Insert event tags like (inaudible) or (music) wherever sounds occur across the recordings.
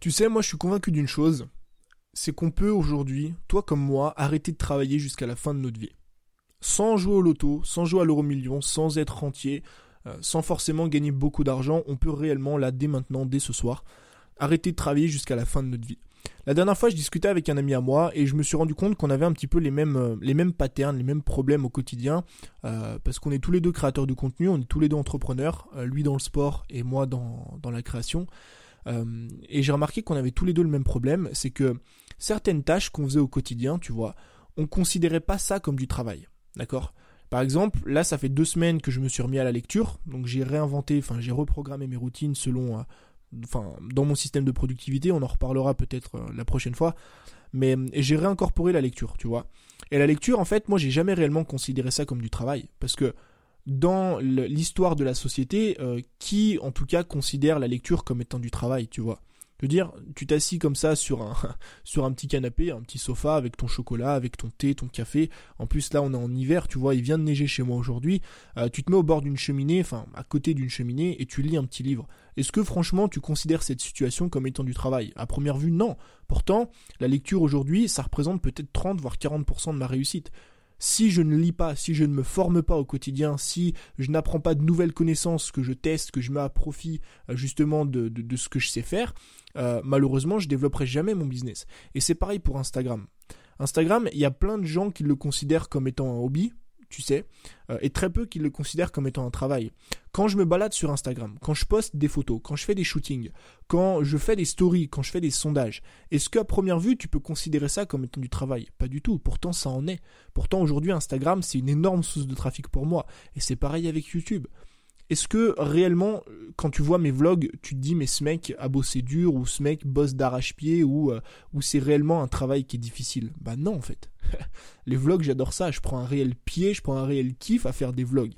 Tu sais, moi je suis convaincu d'une chose, c'est qu'on peut aujourd'hui, toi comme moi, arrêter de travailler jusqu'à la fin de notre vie. Sans jouer au loto, sans jouer à l'euro million, sans être rentier, euh, sans forcément gagner beaucoup d'argent, on peut réellement, là, dès maintenant, dès ce soir, arrêter de travailler jusqu'à la fin de notre vie. La dernière fois, je discutais avec un ami à moi et je me suis rendu compte qu'on avait un petit peu les mêmes, euh, les mêmes patterns, les mêmes problèmes au quotidien, euh, parce qu'on est tous les deux créateurs de contenu, on est tous les deux entrepreneurs, lui dans le sport et moi dans, dans la création. Et j'ai remarqué qu'on avait tous les deux le même problème, c'est que certaines tâches qu'on faisait au quotidien, tu vois, on considérait pas ça comme du travail. D'accord? Par exemple, là, ça fait deux semaines que je me suis remis à la lecture, donc j'ai réinventé, enfin, j'ai reprogrammé mes routines selon, euh, enfin, dans mon système de productivité, on en reparlera peut-être euh, la prochaine fois, mais j'ai réincorporé la lecture, tu vois. Et la lecture, en fait, moi, j'ai jamais réellement considéré ça comme du travail, parce que dans l'histoire de la société, euh, qui, en tout cas, considère la lecture comme étant du travail, tu vois je veux dire, tu t'assis comme ça sur un, (laughs) sur un petit canapé, un petit sofa avec ton chocolat, avec ton thé, ton café. En plus, là, on est en hiver, tu vois, il vient de neiger chez moi aujourd'hui. Euh, tu te mets au bord d'une cheminée, enfin, à côté d'une cheminée, et tu lis un petit livre. Est-ce que, franchement, tu considères cette situation comme étant du travail? À première vue, non. Pourtant, la lecture aujourd'hui, ça représente peut-être 30 voire 40% de ma réussite si je ne lis pas, si je ne me forme pas au quotidien, si je n'apprends pas de nouvelles connaissances que je teste, que je mets à profit euh, justement de, ce que je sais faire, euh, malheureusement je développerai jamais mon business. Et c'est pareil pour Instagram. Instagram, il y a plein de gens qui le considèrent comme étant un hobby, tu sais, euh, et très peu qui le considèrent comme étant un travail. Quand je me balade sur Instagram, quand je poste des photos, quand je fais des shootings, quand je fais des stories, quand je fais des sondages, est-ce qu'à première vue tu peux considérer ça comme étant du travail? Pas du tout, pourtant ça en est. Pourtant aujourd'hui Instagram c'est une énorme source de trafic pour moi, et c'est pareil avec YouTube. Est-ce que réellement, quand tu vois mes vlogs, tu te dis mais ce mec a bossé dur ou ce mec bosse d'arrache-pied ou, euh, ou c'est réellement un travail qui est difficile? Bah non en fait. (laughs) Les vlogs j'adore ça, je prends un réel pied, je prends un réel kiff à faire des vlogs.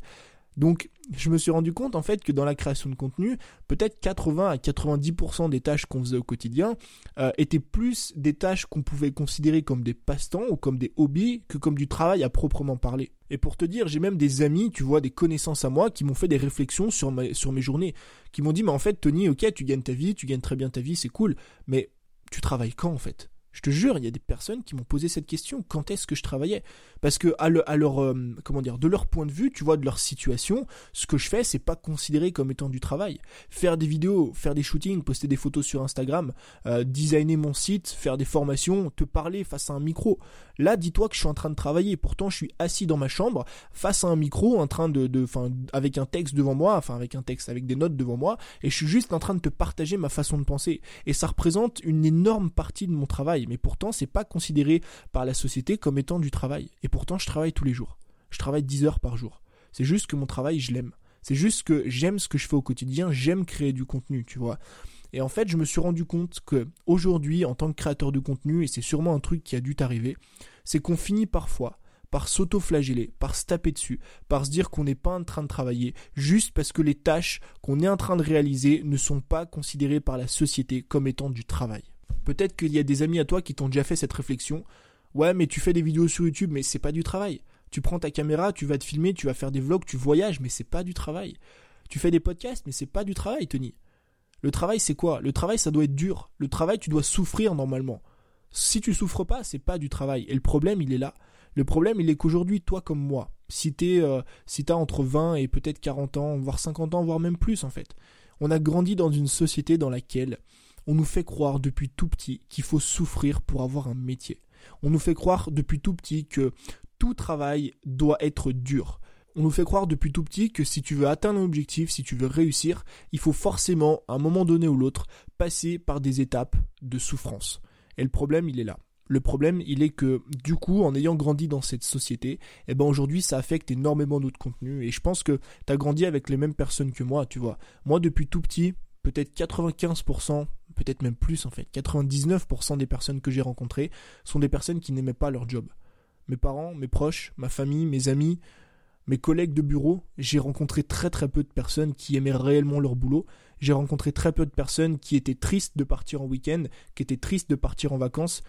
Donc, je me suis rendu compte en fait que dans la création de contenu, peut-être 80 à 90% des tâches qu'on faisait au quotidien euh, étaient plus des tâches qu'on pouvait considérer comme des passe-temps ou comme des hobbies que comme du travail à proprement parler. Et pour te dire, j'ai même des amis, tu vois, des connaissances à moi qui m'ont fait des réflexions sur, sur mes journées, qui m'ont dit, mais en fait, Tony, ok, tu gagnes ta vie, tu gagnes très bien ta vie, c'est cool, mais tu travailles quand en fait? Je te jure, il y a des personnes qui m'ont posé cette question quand est-ce que je travaillais? Parce que à, leur euh, de leur point de vue, tu vois, de leur situation, ce que je fais, c'est pas considéré comme étant du travail. Faire des vidéos, faire des shootings, poster des photos sur Instagram, euh, designer mon site, faire des formations, te parler face à un micro. Là, dis-toi que je suis en train de travailler. Pourtant, je suis assis dans ma chambre face à un micro, en train de, avec un texte devant moi, enfin avec un texte, avec des notes devant moi, et je suis juste en train de te partager ma façon de penser. Et ça représente une énorme partie de mon travail mais pourtant c'est pas considéré par la société comme étant du travail. Et pourtant je travaille tous les jours. Je travaille 10 heures par jour. C'est juste que mon travail, je l'aime. C'est juste que j'aime ce que je fais au quotidien, j'aime créer du contenu, tu vois. Et en fait, je me suis rendu compte que aujourd'hui, en tant que créateur de contenu, et c'est sûrement un truc qui a dû t'arriver, c'est qu'on finit parfois par s'auto-flageller, par se taper dessus, par se dire qu'on n'est pas en train de travailler, juste parce que les tâches qu'on est en train de réaliser ne sont pas considérées par la société comme étant du travail. Peut-être qu'il y a des amis à toi qui t'ont déjà fait cette réflexion. Ouais, mais tu fais des vidéos sur YouTube, mais c'est pas du travail. Tu prends ta caméra, tu vas te filmer, tu vas faire des vlogs, tu voyages, mais c'est pas du travail. Tu fais des podcasts, mais c'est pas du travail, Tony. Le travail, c'est quoi? Le travail, ça doit être dur. Le travail, tu dois souffrir normalement. Si tu souffres pas, c'est pas du travail. Et le problème, il est là. Le problème, il est qu'aujourd'hui, toi comme moi, si t'es, euh, si t'as entre 20 et peut-être 40 ans, voire 50 ans, voire même plus en fait, on a grandi dans une société dans laquelle on nous fait croire depuis tout petit qu'il faut souffrir pour avoir un métier. On nous fait croire depuis tout petit que tout travail doit être dur. On nous fait croire depuis tout petit que si tu veux atteindre un objectif, si tu veux réussir, il faut forcément, à un moment donné ou l'autre, passer par des étapes de souffrance. Et le problème, il est là. Le problème, il est que, du coup, en ayant grandi dans cette société, eh ben aujourd'hui, ça affecte énormément notre contenu. Et je pense que tu as grandi avec les mêmes personnes que moi, tu vois. Moi, depuis tout petit, peut-être 95%, peut-être même plus en fait, 99% des personnes que j'ai rencontrées sont des personnes qui n'aimaient pas leur job. Mes parents, mes proches, ma famille, mes amis, mes collègues de bureau, j'ai rencontré très très peu de personnes qui aimaient réellement leur boulot. J'ai rencontré très peu de personnes qui étaient tristes de partir en week-end, qui étaient tristes de partir en vacances.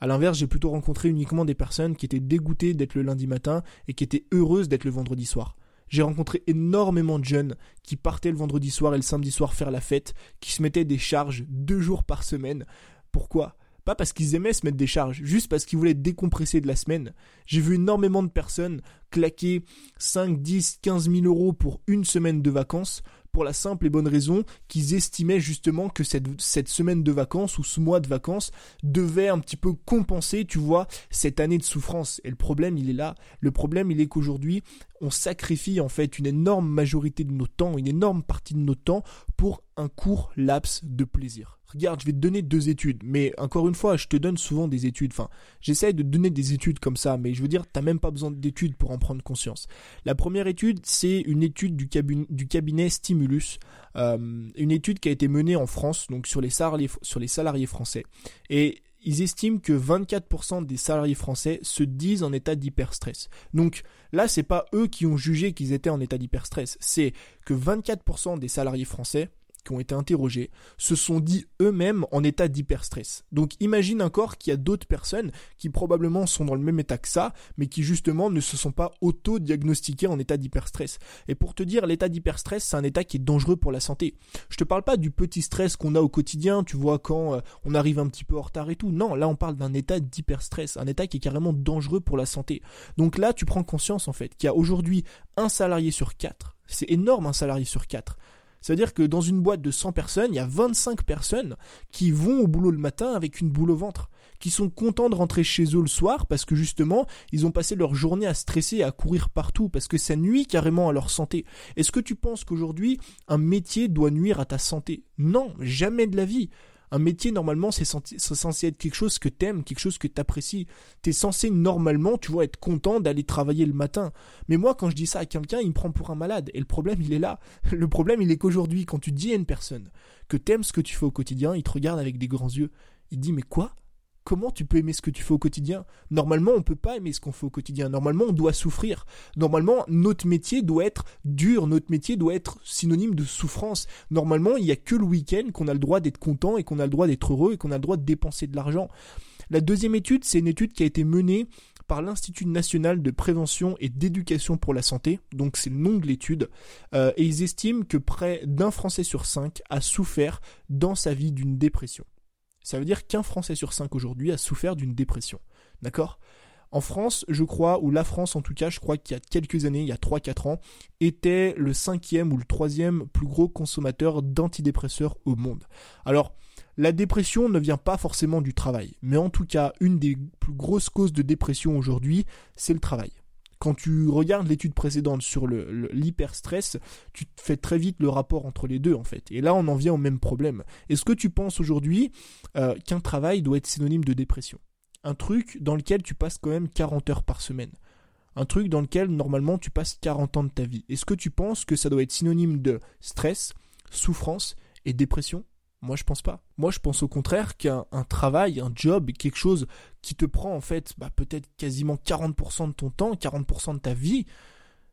À l'inverse, j'ai plutôt rencontré uniquement des personnes qui étaient dégoûtées d'être le lundi matin et qui étaient heureuses d'être le vendredi soir. J'ai rencontré énormément de jeunes qui partaient le vendredi soir et le samedi soir faire la fête, qui se mettaient des charges deux jours par semaine. Pourquoi? Pas parce qu'ils aimaient se mettre des charges, juste parce qu'ils voulaient décompresser de la semaine. J'ai vu énormément de personnes claquer 5, 10, 15 000 euros pour une semaine de vacances pour la simple et bonne raison qu'ils estimaient justement que cette, cette semaine de vacances ou ce mois de vacances devait un petit peu compenser, tu vois, cette année de souffrance. Et le problème, il est là. Le problème, il est qu'aujourd'hui, on sacrifie en fait une énorme majorité de nos temps, une énorme partie de nos temps pour un court laps de plaisir. Regarde, je vais te donner deux études, mais encore une fois, je te donne souvent des études. Enfin, j'essaye de donner des études comme ça, mais je veux dire, t'as même pas besoin d'études pour en prendre conscience. La première étude, c'est une étude du, cabinet, Stimulus, euh, une étude qui a été menée en France, donc sur les salariés, sur les salariés français. Et ils estiment que 24% des salariés français se disent en état d'hyperstress. Donc là, c'est pas eux qui ont jugé qu'ils étaient en état d'hyperstress, c'est que 24% des salariés français qui ont été interrogés se sont dit eux-mêmes en état d'hyperstress. Donc imagine encore qu'il y a d'autres personnes qui probablement sont dans le même état que ça, mais qui justement ne se sont pas auto-diagnostiquées en état d'hyperstress. Et pour te dire, l'état d'hyperstress, c'est un état qui est dangereux pour la santé. Je te parle pas du petit stress qu'on a au quotidien, tu vois, quand euh, on arrive un petit peu en retard et tout. Non, là on parle d'un état d'hyperstress, un état qui est carrément dangereux pour la santé. Donc là, tu prends conscience en fait qu'il y a aujourd'hui un salarié sur quatre. C'est énorme un salarié sur quatre c'est-à-dire que dans une boîte de 100 personnes, il y a 25 personnes qui vont au boulot le matin avec une boule au ventre, qui sont contents de rentrer chez eux le soir parce que justement, ils ont passé leur journée à stresser, à courir partout, parce que ça nuit carrément à leur santé. Est-ce que tu penses qu'aujourd'hui, un métier doit nuire à ta santé? Non, jamais de la vie. Un métier, normalement, c'est censé être quelque chose que t'aimes, quelque chose que t'apprécies. T'es censé, normalement, tu vois, être content d'aller travailler le matin. Mais moi, quand je dis ça à quelqu'un, il me prend pour un malade. Et le problème, il est là. (laughs) Le problème, il est qu'aujourd'hui, quand tu dis à une personne que t'aimes ce que tu fais au quotidien, il te regarde avec des grands yeux. Il dit, mais quoi? Comment tu peux aimer ce que tu fais au quotidien? Normalement, on peut pas aimer ce qu'on fait au quotidien. Normalement, on doit souffrir. Normalement, notre métier doit être dur. Notre métier doit être synonyme de souffrance. Normalement, il n'y a que le week-end qu'on a le droit d'être content et qu'on a le droit d'être heureux et qu'on a le droit de dépenser de l'argent. La deuxième étude, c'est une étude qui a été menée par l'Institut national de prévention et d'éducation pour la santé, donc c'est le nom de l'étude, euh, et ils estiment que près d'un Français sur cinq a souffert dans sa vie d'une dépression. Ça veut dire qu'un Français sur cinq aujourd'hui a souffert d'une dépression. D'accord? En France, je crois, ou la France en tout cas, je crois qu'il y a quelques années, il y a 3-4 ans, était le cinquième ou le troisième plus gros consommateur d'antidépresseurs au monde. Alors, la dépression ne vient pas forcément du travail, mais en tout cas, une des plus grosses causes de dépression aujourd'hui, c'est le travail quand tu regardes l'étude précédente sur l'hyperstress, tu fais très vite le rapport entre les deux en fait. Et là, on en vient au même problème. Est-ce que tu penses aujourd'hui euh, qu'un travail doit être synonyme de dépression? Un truc dans lequel tu passes quand même 40 heures par semaine. Un truc dans lequel normalement tu passes 40 ans de ta vie. Est-ce que tu penses que ça doit être synonyme de stress, souffrance et dépression? Moi, je pense pas. Moi, je pense au contraire qu'un travail, un job, quelque chose qui te prend en fait bah, peut-être quasiment 40% de ton temps, 40% de ta vie,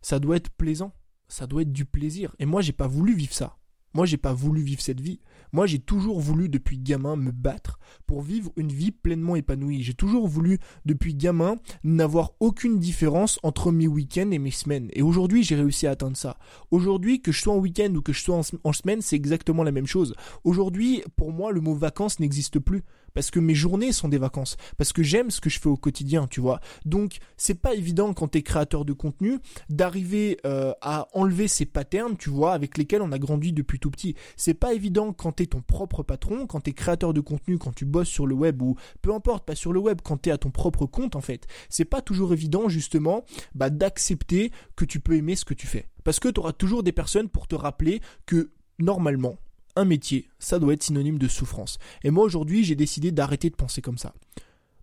ça doit être plaisant. Ça doit être du plaisir. Et moi, j'ai pas voulu vivre ça. Moi, j'ai pas voulu vivre cette vie. Moi, j'ai toujours voulu, depuis gamin, me battre pour vivre une vie pleinement épanouie. J'ai toujours voulu, depuis gamin, n'avoir aucune différence entre mes week-ends et mes semaines. Et aujourd'hui, j'ai réussi à atteindre ça. Aujourd'hui, que je sois en week-end ou que je sois en semaine, c'est exactement la même chose. Aujourd'hui, pour moi, le mot vacances n'existe plus parce que mes journées sont des vacances, parce que j'aime ce que je fais au quotidien, tu vois. Donc c'est pas évident quand t'es créateur de contenu d'arriver euh, à enlever ces patterns, tu vois, avec lesquels on a grandi depuis tout petit. C'est pas évident quand t'es ton propre patron, quand t'es créateur de contenu, quand tu bosses sur le web ou peu importe, pas sur le web, quand t'es à ton propre compte en fait. C'est pas toujours évident justement bah, d'accepter que tu peux aimer ce que tu fais. Parce que tu auras toujours des personnes pour te rappeler que normalement, un métier, ça doit être synonyme de souffrance. Et moi aujourd'hui, j'ai décidé d'arrêter de penser comme ça.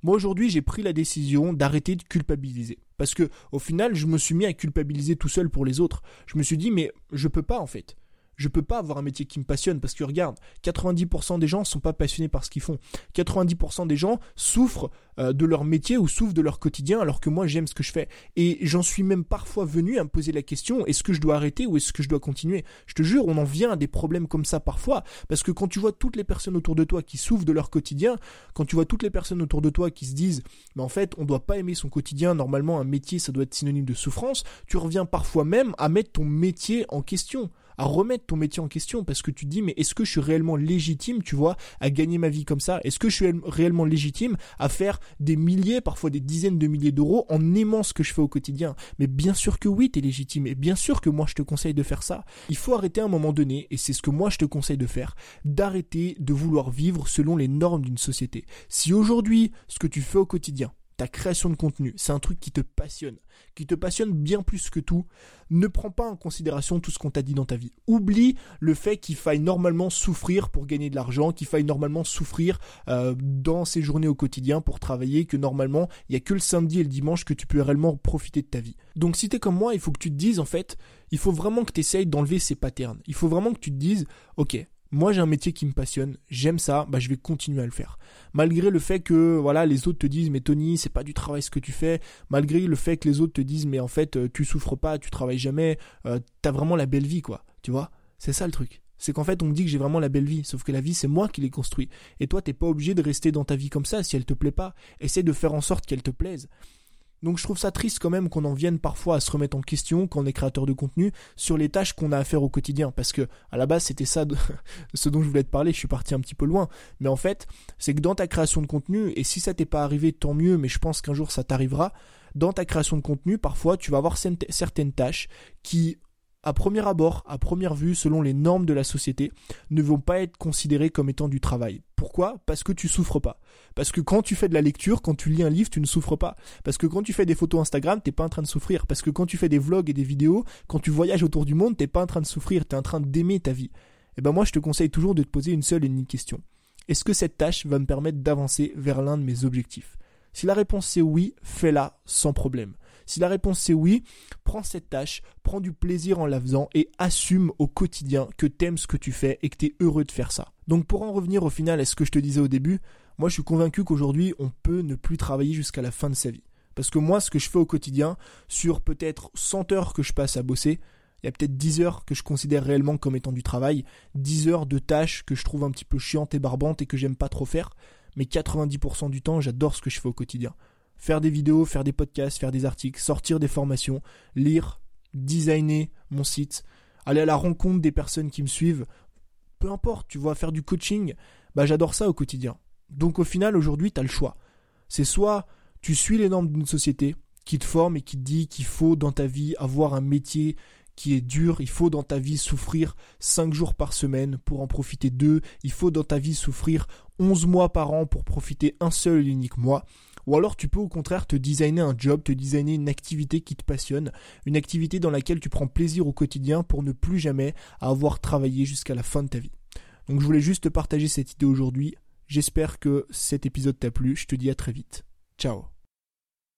Moi aujourd'hui, j'ai pris la décision d'arrêter de culpabiliser parce que au final, je me suis mis à culpabiliser tout seul pour les autres. Je me suis dit mais je peux pas en fait. Je peux pas avoir un métier qui me passionne parce que regarde, 90% des gens sont pas passionnés par ce qu'ils font. 90% des gens souffrent euh, de leur métier ou souffrent de leur quotidien alors que moi j'aime ce que je fais. Et j'en suis même parfois venu à me poser la question est-ce que je dois arrêter ou est-ce que je dois continuer? Je te jure, on en vient à des problèmes comme ça parfois parce que quand tu vois toutes les personnes autour de toi qui souffrent de leur quotidien, quand tu vois toutes les personnes autour de toi qui se disent mais en fait on doit pas aimer son quotidien, normalement un métier ça doit être synonyme de souffrance, tu reviens parfois même à mettre ton métier en question à remettre ton métier en question parce que tu te dis mais est-ce que je suis réellement légitime, tu vois, à gagner ma vie comme ça? Est-ce que je suis réellement légitime à faire des milliers, parfois des dizaines de milliers d'euros en aimant ce que je fais au quotidien? Mais bien sûr que oui, tu es légitime et bien sûr que moi je te conseille de faire ça. Il faut arrêter à un moment donné et c'est ce que moi je te conseille de faire, d'arrêter de vouloir vivre selon les normes d'une société. Si aujourd'hui ce que tu fais au quotidien ta création de contenu, c'est un truc qui te passionne, qui te passionne bien plus que tout, ne prends pas en considération tout ce qu'on t'a dit dans ta vie. Oublie le fait qu'il faille normalement souffrir pour gagner de l'argent, qu'il faille normalement souffrir euh, dans ces journées au quotidien pour travailler, que normalement il n'y a que le samedi et le dimanche que tu peux réellement profiter de ta vie. Donc si t'es comme moi, il faut que tu te dises en fait, il faut vraiment que tu essayes d'enlever ces patterns. Il faut vraiment que tu te dises, ok, moi j'ai un métier qui me passionne, j'aime ça, bah je vais continuer à le faire. Malgré le fait que voilà, les autres te disent mais Tony, c'est pas du travail ce que tu fais, malgré le fait que les autres te disent mais en fait euh, tu souffres pas, tu travailles jamais, euh, t'as vraiment la belle vie quoi, tu vois? C'est ça le truc. C'est qu'en fait on me dit que j'ai vraiment la belle vie, sauf que la vie c'est moi qui l'ai construit. Et toi t'es pas obligé de rester dans ta vie comme ça si elle te plaît pas. Essaie de faire en sorte qu'elle te plaise. Donc je trouve ça triste quand même qu'on en vienne parfois à se remettre en question quand on est créateur de contenu sur les tâches qu'on a à faire au quotidien. Parce que à la base c'était ça (laughs) ce dont je voulais te parler, je suis parti un petit peu loin, mais en fait, c'est que dans ta création de contenu et si ça t'est pas arrivé tant mieux, mais je pense qu'un jour ça t'arrivera, dans ta création de contenu, parfois tu vas avoir certaines tâches qui à premier abord, à première vue, selon les normes de la société, ne vont pas être considérées comme étant du travail. Pourquoi? Parce que tu souffres pas. Parce que quand tu fais de la lecture, quand tu lis un livre, tu ne souffres pas. Parce que quand tu fais des photos Instagram, t'es pas en train de souffrir. Parce que quand tu fais des vlogs et des vidéos, quand tu voyages autour du monde, t'es pas en train de souffrir, tu es en train d'aimer ta vie. Et eh ben moi, je te conseille toujours de te poser une seule et unique question. Est-ce que cette tâche va me permettre d'avancer vers l'un de mes objectifs? Si la réponse c'est oui, fais-la sans problème. Si la réponse c'est oui, prends cette tâche, prends du plaisir en la faisant et assume au quotidien que t'aimes ce que tu fais et que t'es heureux de faire ça. Donc pour en revenir au final à ce que je te disais au début, moi je suis convaincu qu'aujourd'hui on peut ne plus travailler jusqu'à la fin de sa vie. Parce que moi ce que je fais au quotidien, sur peut-être 100 heures que je passe à bosser, il y a peut-être 10 heures que je considère réellement comme étant du travail, 10 heures de tâches que je trouve un petit peu chiantes et barbantes et que j'aime pas trop faire, mais 90% du temps j'adore ce que je fais au quotidien faire des vidéos, faire des podcasts, faire des articles, sortir des formations, lire, designer mon site, aller à la rencontre des personnes qui me suivent, peu importe, tu vois, faire du coaching, bah j'adore ça au quotidien. Donc au final, aujourd'hui, tu as le choix. C'est soit tu suis les normes d'une société qui te forme et qui te dit qu'il faut dans ta vie avoir un métier qui est dur, il faut dans ta vie souffrir 5 jours par semaine pour en profiter deux, il faut dans ta vie souffrir 11 mois par an pour profiter un seul et unique mois. Ou alors tu peux au contraire te designer un job, te designer une activité qui te passionne, une activité dans laquelle tu prends plaisir au quotidien pour ne plus jamais avoir travaillé jusqu'à la fin de ta vie. Donc je voulais juste te partager cette idée aujourd'hui. J'espère que cet épisode t'a plu. Je te dis à très vite. Ciao